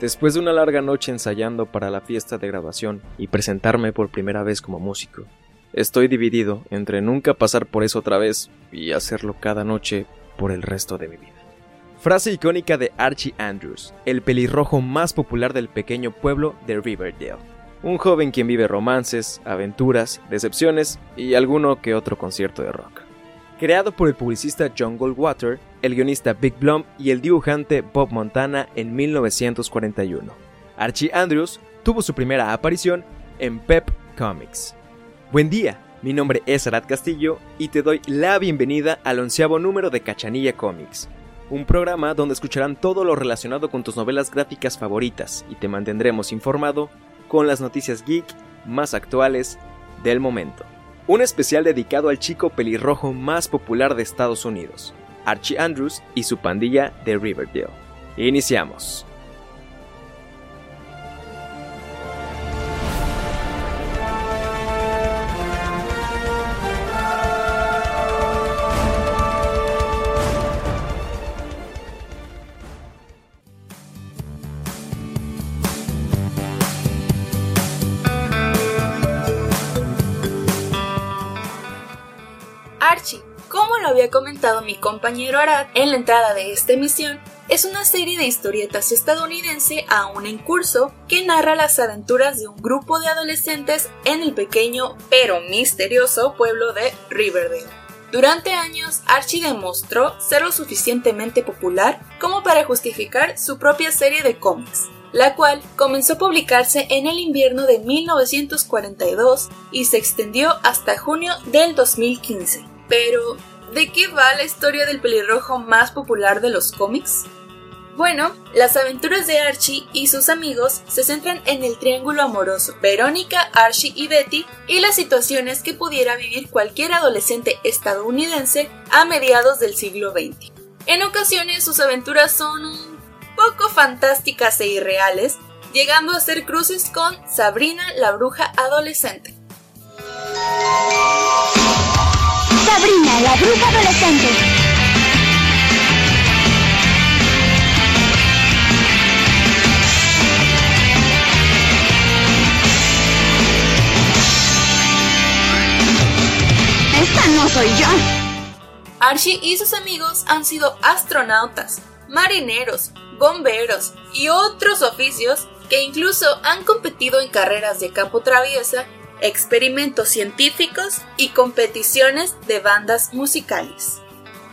Después de una larga noche ensayando para la fiesta de grabación y presentarme por primera vez como músico, estoy dividido entre nunca pasar por eso otra vez y hacerlo cada noche por el resto de mi vida. Frase icónica de Archie Andrews, el pelirrojo más popular del pequeño pueblo de Riverdale. Un joven quien vive romances, aventuras, decepciones y alguno que otro concierto de rock. Creado por el publicista John Goldwater, el guionista Big Blum y el dibujante Bob Montana en 1941. Archie Andrews tuvo su primera aparición en Pep Comics. Buen día, mi nombre es Arad Castillo y te doy la bienvenida al onceavo número de Cachanilla Comics, un programa donde escucharán todo lo relacionado con tus novelas gráficas favoritas y te mantendremos informado con las noticias geek más actuales del momento un especial dedicado al chico pelirrojo más popular de Estados Unidos, Archie Andrews y su pandilla de Riverdale. Iniciamos. Había comentado mi compañero Arad en la entrada de esta emisión, es una serie de historietas estadounidense aún en curso que narra las aventuras de un grupo de adolescentes en el pequeño pero misterioso pueblo de Riverdale. Durante años, Archie demostró ser lo suficientemente popular como para justificar su propia serie de cómics, la cual comenzó a publicarse en el invierno de 1942 y se extendió hasta junio del 2015. Pero, ¿De qué va la historia del pelirrojo más popular de los cómics? Bueno, las aventuras de Archie y sus amigos se centran en el triángulo amoroso Verónica, Archie y Betty y las situaciones que pudiera vivir cualquier adolescente estadounidense a mediados del siglo XX. En ocasiones sus aventuras son un poco fantásticas e irreales, llegando a ser cruces con Sabrina la bruja adolescente. Sabrina, la bruja adolescente. Esta no soy yo. Archie y sus amigos han sido astronautas, marineros, bomberos y otros oficios que incluso han competido en carreras de campo traviesa experimentos científicos y competiciones de bandas musicales.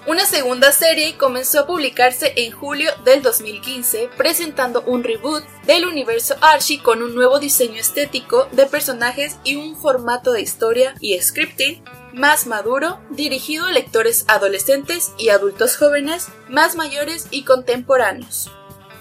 Una segunda serie comenzó a publicarse en julio del 2015 presentando un reboot del universo Archie con un nuevo diseño estético de personajes y un formato de historia y scripting más maduro dirigido a lectores adolescentes y adultos jóvenes más mayores y contemporáneos.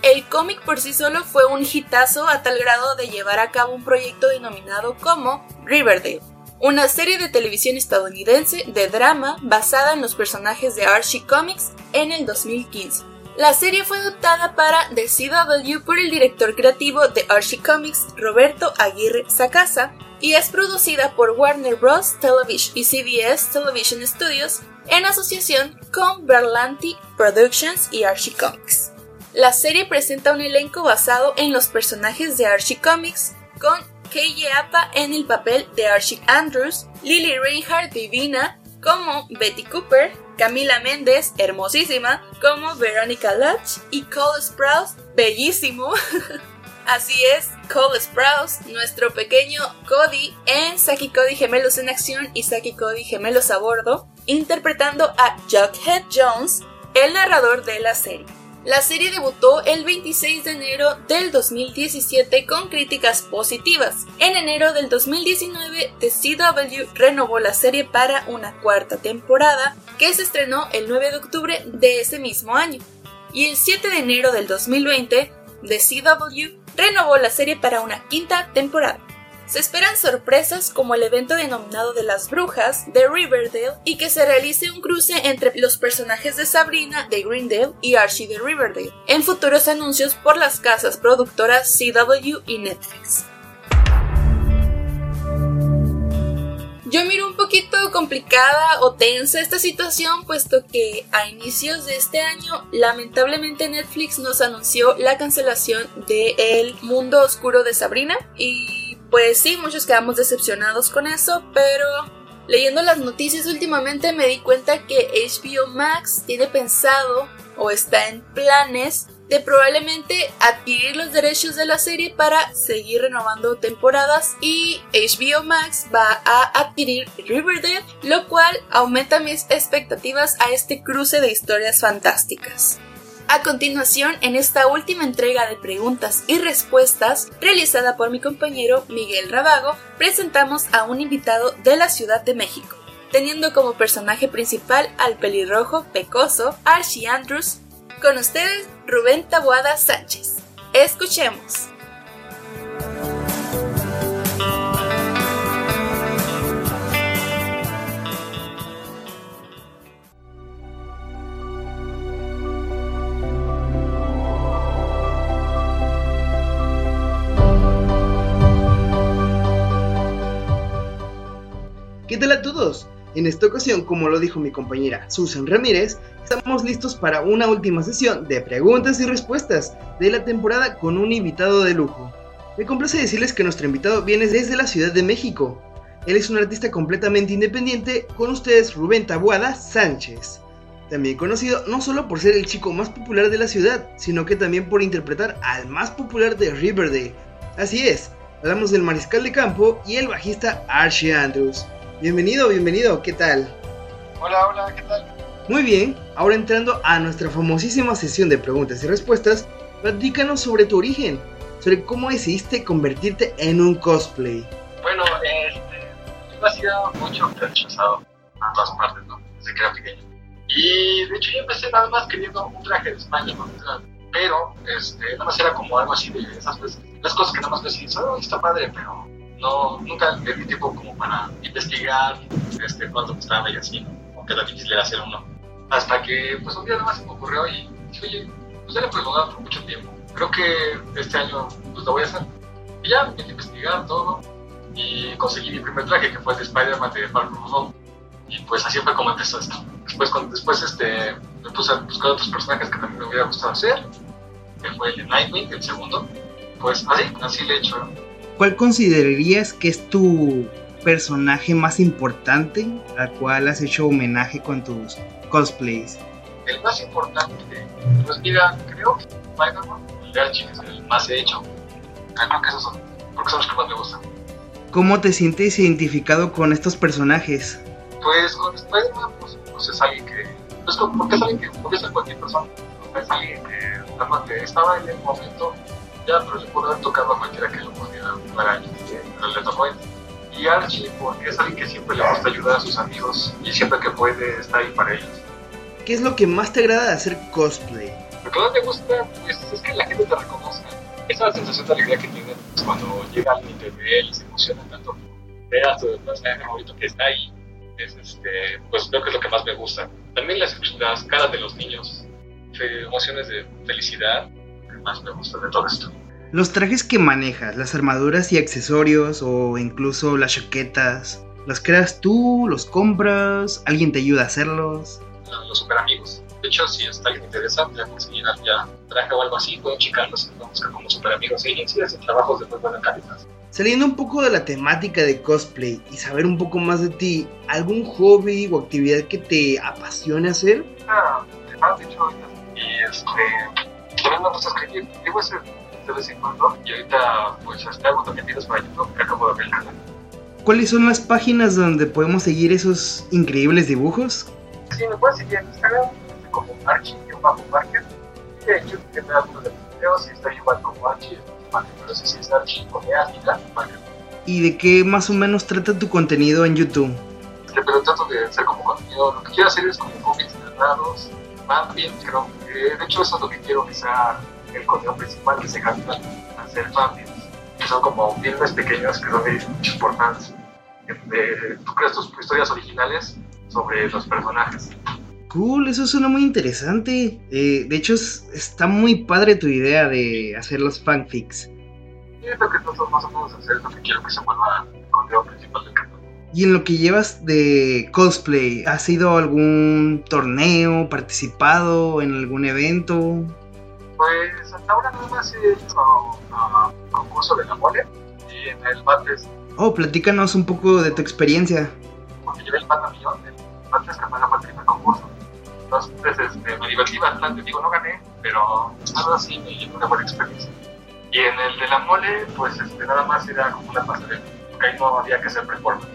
El cómic por sí solo fue un hitazo a tal grado de llevar a cabo un proyecto denominado como Riverdale, una serie de televisión estadounidense de drama basada en los personajes de Archie Comics en el 2015. La serie fue adoptada para The CW por el director creativo de Archie Comics, Roberto Aguirre Sacasa, y es producida por Warner Bros. Television y CBS Television Studios en asociación con Berlanti Productions y Archie Comics. La serie presenta un elenco basado en los personajes de Archie Comics, con Kei Appa en el papel de Archie Andrews, Lily Reinhardt divina como Betty Cooper, Camila Méndez, hermosísima, como Veronica Lutch y Cole Sprouse, bellísimo. Así es, Cole Sprouse, nuestro pequeño Cody en Saki Cody Gemelos en Acción y Saki Cody Gemelos a Bordo, interpretando a Jughead Jones, el narrador de la serie. La serie debutó el 26 de enero del 2017 con críticas positivas. En enero del 2019, The CW renovó la serie para una cuarta temporada que se estrenó el 9 de octubre de ese mismo año. Y el 7 de enero del 2020, The CW renovó la serie para una quinta temporada. Se esperan sorpresas como el evento denominado de las brujas de Riverdale y que se realice un cruce entre los personajes de Sabrina de Greendale y Archie de Riverdale en futuros anuncios por las casas productoras CW y Netflix. Yo miro un poquito complicada o tensa esta situación, puesto que a inicios de este año, lamentablemente Netflix nos anunció la cancelación de El Mundo Oscuro de Sabrina. Y pues sí, muchos quedamos decepcionados con eso, pero leyendo las noticias últimamente me di cuenta que HBO Max tiene pensado o está en planes de probablemente adquirir los derechos de la serie para seguir renovando temporadas y HBO Max va a adquirir Riverdale, lo cual aumenta mis expectativas a este cruce de historias fantásticas. A continuación, en esta última entrega de preguntas y respuestas, realizada por mi compañero Miguel Rabago, presentamos a un invitado de la Ciudad de México, teniendo como personaje principal al pelirrojo pecoso Archie Andrews, con ustedes, Rubén Tabuada Sánchez. Escuchemos. Tal a todos? En esta ocasión, como lo dijo mi compañera Susan Ramírez, estamos listos para una última sesión de preguntas y respuestas de la temporada con un invitado de lujo. Me complace decirles que nuestro invitado viene desde la Ciudad de México. Él es un artista completamente independiente, con ustedes Rubén Tabuada Sánchez. También conocido no solo por ser el chico más popular de la ciudad, sino que también por interpretar al más popular de Riverdale. Así es, hablamos del mariscal de campo y el bajista Archie Andrews. Bienvenido, bienvenido, ¿qué tal? Hola, hola, ¿qué tal? Muy bien, ahora entrando a nuestra famosísima sesión de preguntas y respuestas, platícanos sobre tu origen, sobre cómo decidiste convertirte en un cosplay. Bueno, este, yo hacía mucho rechazado a todas partes, ¿no? Desde que era pequeño. Y de hecho yo empecé nada más queriendo un traje de España, ¿no? pero este, nada más era como algo así de esas veces, las cosas que nada más decís, oh, está padre, pero no, nunca le di tiempo como para investigar este, cuánto costaba y así, ¿no? Aunque era difícil era hacer uno. Hasta que, pues un día nada más se me ocurrió y dije, oye, pues ya le he preguntado por mucho tiempo. Creo que este año, pues lo voy a hacer. Y ya empecé a investigar todo y conseguí mi primer traje, que fue el de Spider-Man de Far From Home. Y pues así fue como empezó esto. Después, con, después este, me puse a buscar otros personajes que también me hubiera gustado hacer, que fue el de Nightwing, el segundo. Pues así, así le he hecho. ¿Cuál considerarías que es tu personaje más importante al cual has hecho homenaje con tus cosplays? El más importante, pues mira, creo que Spider-Man, el más hecho. Ah, creo que esos son, porque son los que más me gustan. ¿Cómo te sientes identificado con estos personajes? Pues con Spider-Man, pues, pues es alguien que. Pues, porque es alguien que puede ser cualquier persona. Es alguien que, que estaba en el momento, ya, pero le pudo haber tocado a cualquiera que lo pudiera para él, pero le tocó a él. Y Archie, porque es alguien que siempre le gusta ayudar a sus amigos y siempre que puede está ahí para ellos. ¿Qué es lo que más te agrada de hacer cosplay? Lo que más me gusta pues, es que la gente te reconozca. Esa sensación de alegría que tienes cuando llega alguien y te ve y se emociona tanto. Veas tu personaje favorito que está ahí. Es, este, pues creo que es lo que más me gusta. También las, las caras de los niños, emociones de felicidad, más me gusta de todo esto. Los trajes que manejas, las armaduras y accesorios o incluso las chaquetas, ¿los creas tú? ¿Los compras? ¿Alguien te ayuda a hacerlos? Los super amigos. De hecho, si está alguien interesante a conseguir ya traje o algo así, pueden checarlos y buscar como super amigos. Y sí hacen trabajos de muy buena calidad. Saliendo un poco de la temática de cosplay y saber un poco más de ti, ¿algún hobby o actividad que te apasione hacer? Ah, de hecho, y este, ese de vez en cuando. Y ahorita, pues, hasta hago también videos para YouTube que acabo de canal. ¿Cuáles son las páginas donde podemos seguir esos increíbles dibujos? Sí, me pueden seguir en Instagram como Archie-Market. Y en YouTube que me da algunos de mis videos y está igual como Archie. Pero sí es Archie con E Market. ¿Y de qué más o menos trata tu contenido en YouTube? Este, pero trato de hacer como contenido. Lo que quiero hacer es como cómics narrados, más bien, creo. Eh, de hecho, eso es lo que quiero que sea el contenido principal que se gasta hacer fanfics, que son como filmes pequeños que son de muchos por fans. De, tú creas tus historias originales sobre los personajes. Cool, eso suena muy interesante. Eh, de hecho, es, está muy padre tu idea de hacer los fanfics. Es lo que nosotros más o menos hacer, lo que quiero que se vuelva el contenido principal del. Y en lo que llevas de cosplay, ¿has ido a algún torneo, participado en algún evento? Pues hasta ahora nada más he hecho a, un concurso de la mole y en el Bates. Oh, platícanos un poco de tu experiencia. Porque llevé el Pata Millón, el Bates que fue el primer concurso. Entonces este, me divertí bastante, digo, no gané, pero nada así me llevó una buena experiencia. Y en el de la mole, pues este, nada más era como una pasarela, porque ahí no había que hacer performance,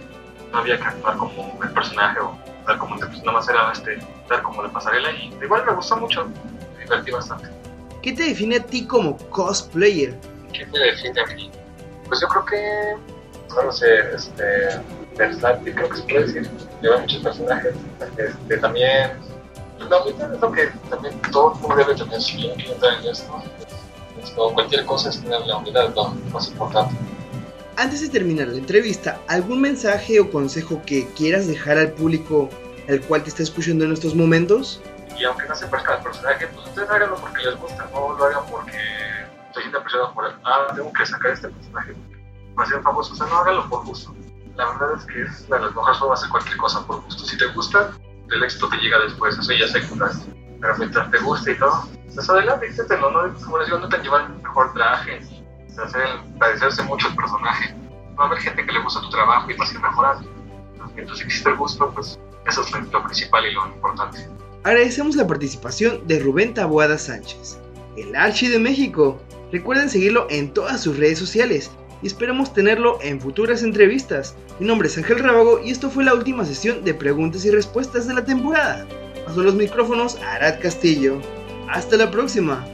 no había que actuar como el personaje o dar como pues, nada más era este, dar como la pasarela y igual me gustó mucho, me divertí bastante. ¿Qué te define a ti como cosplayer? ¿Qué me define a mí? Pues yo creo que, no sé, este, versátil creo que se puede decir, lleva muchos personajes, este, también, la mitad es lo que también todo el mundo debe tener su en esto, como cualquier cosa es tener la unidad, lo más importante. Antes de terminar la entrevista, ¿algún mensaje o consejo que quieras dejar al público el cual te está escuchando en estos momentos? Y aunque no se parezca al personaje, pues ustedes háganlo porque les gusta, no lo hagan porque estoy siendo presionado por él. Ah, tengo que sacar este personaje para ser famoso. O sea, no háganlo por gusto. La verdad es que es la mejor forma hacer cualquier cosa por gusto. Si te gusta, el éxito te llega después, eso ya secundario. Pero mientras te guste y todo, pues adelante, inténtelo, ¿no? Como les digo, no te llevan el mejor traje, se hace parecerse mucho el personaje. Va a haber gente que le gusta tu trabajo y va a ir mejorando. Mientras existe el gusto, pues eso es lo principal y lo importante. Agradecemos la participación de Rubén Taboada Sánchez, el Archi de México. Recuerden seguirlo en todas sus redes sociales y esperamos tenerlo en futuras entrevistas. Mi nombre es Ángel Rábago y esto fue la última sesión de preguntas y respuestas de la temporada. Paso los micrófonos a Arad Castillo. Hasta la próxima.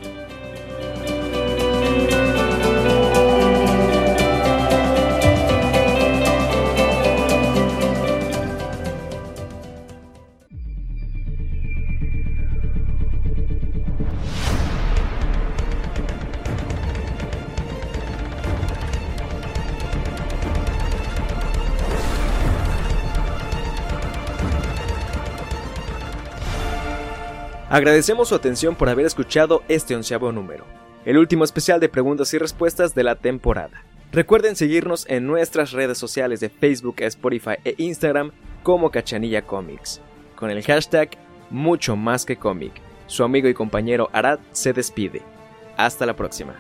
Agradecemos su atención por haber escuchado este onceavo número, el último especial de preguntas y respuestas de la temporada. Recuerden seguirnos en nuestras redes sociales de Facebook, Spotify e Instagram como Cachanilla Comics, con el hashtag mucho más que cómic. Su amigo y compañero Arad se despide. Hasta la próxima.